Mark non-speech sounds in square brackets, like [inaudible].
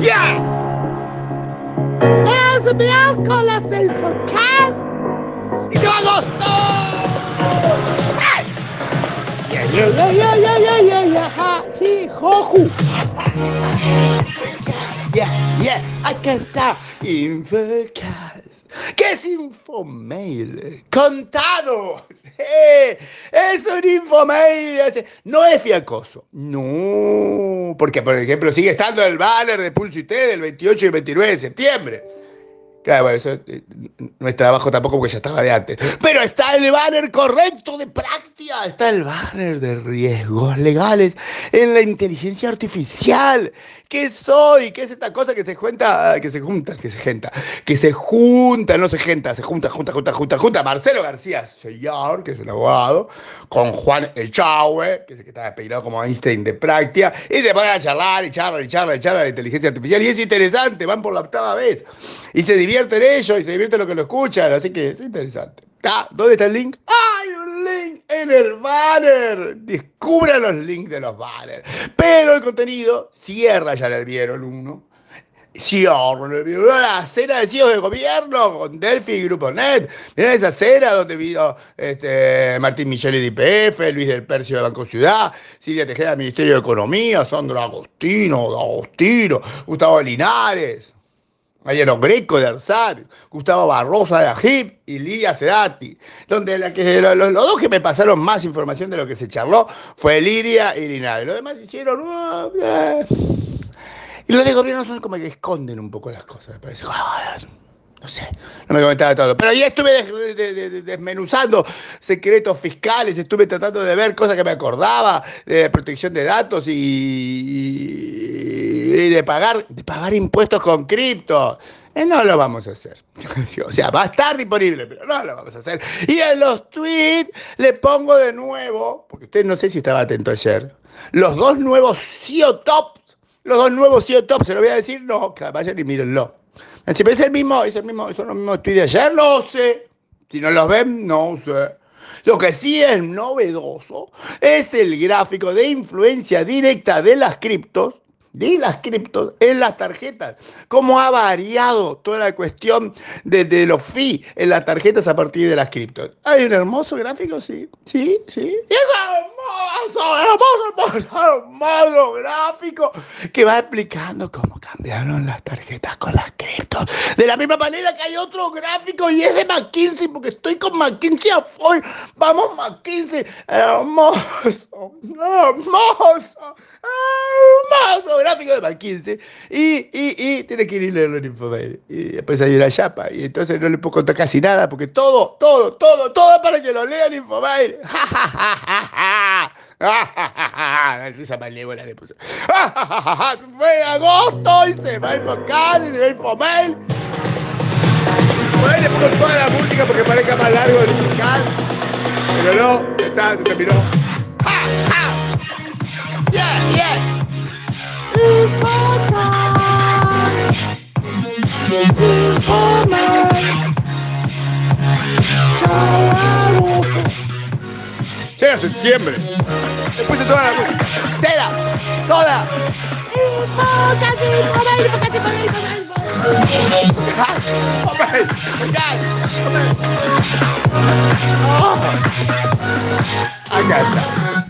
¡Ya! ¡Es miércoles del podcast! ¡Y de agosto! ¡Ay! ¡Ya, ya, ya, ya, ya, ya, ya, ya, ja, joju! ¡Ya, ya! ¡Acá está! Infocast. ¿Qué es Infomail? ¡Contados! ¡Eh! Es un Infomail. No es fiacoso. No. Porque, por ejemplo, sigue estando el banner de Pulso IT del 28 y 29 de septiembre. Claro, eso eh, no es trabajo tampoco porque ya estaba de antes. Pero está el banner correcto de práctica, está el banner de riesgos legales en la inteligencia artificial. ¿Qué soy? ¿Qué es esta cosa que se junta, que se junta, que se junta, que se junta, no se junta, se junta, junta, junta, junta, junta? Marcelo García señor, que es un abogado, con Juan Echagüe, que es el que está despeinado como Einstein de práctica, y se ponen a charlar y charlar y charlar y charlar de inteligencia artificial. Y es interesante, van por la octava vez. Y se divierten ellos y se divierten los que lo escuchan, así que es interesante. Ah, ¿Dónde está el link? ¡Hay un link en el banner! Descubran los links de los banners. Pero el contenido cierra, ya le vieron uno. Cierra, la cena de CEOs de gobierno con Delphi y Grupo Net. Miren esa cena donde vino este, Martín Micheli de IPF, Luis del Percio de Banco Ciudad, Silvia Tejeda del Ministerio de Economía, Sandro Agostino, Agostino, Gustavo Linares. Mariano Greco de Arsario, Gustavo Barrosa de AGIP y Lidia Cerati, donde los, dos que me pasaron más información de lo que se charló fue Lidia y Linares. Los demás hicieron... Eh. Y los de gobierno son como que esconden un poco las cosas, me parece. No sé, no me comentaba todo. Pero ya estuve des, des, des, desmenuzando secretos fiscales, estuve tratando de ver cosas que me acordaba, de protección de datos y de, pagar, de pagar impuestos con cripto. Eh, no lo vamos a hacer. [laughs] o sea, va a estar disponible, pero no lo vamos a hacer. Y en los tweets le pongo de nuevo, porque usted no sé si estaba atento ayer, los dos nuevos CEO Tops. Los dos nuevos CEO Tops, se lo voy a decir, no, vayan y mírenlo. Si es el mismo, es el mismo, son los mismos tweets de ayer, no sé. Si no los ven, no sé. Lo que sí es novedoso es el gráfico de influencia directa de las criptos, de las criptos en las tarjetas. Cómo ha variado toda la cuestión de, los fees en las tarjetas a partir de las criptos. Hay un hermoso gráfico, sí, sí, sí. Es hermoso, hermoso, hermoso, hermoso gráfico que va explicando cómo cambiaron las tarjetas con las criptos. De la misma manera que hay otro gráfico y es de McKinsey, porque estoy con McKinsey a full. Vamos, McKinsey, hermoso, hermoso, hermoso gráfico de McKinsey. Y, y, y tiene que ir y leerlo en Infomail. Y después hay una chapa. Y entonces no le puedo contar casi nada, porque todo, todo, todo, todo para que lo lean en Infomail. [laughs] ¡Ja, ja, ja, ja, ja! Malévola le puso. Fue agosto y se va a Infocast y se va a Infomail. Ahí le pongo toda la música porque parezca más largo el musical. Pero no, ya está, se terminó. Septiembre. Después de toda la música. ¡Tela! ¡Toda!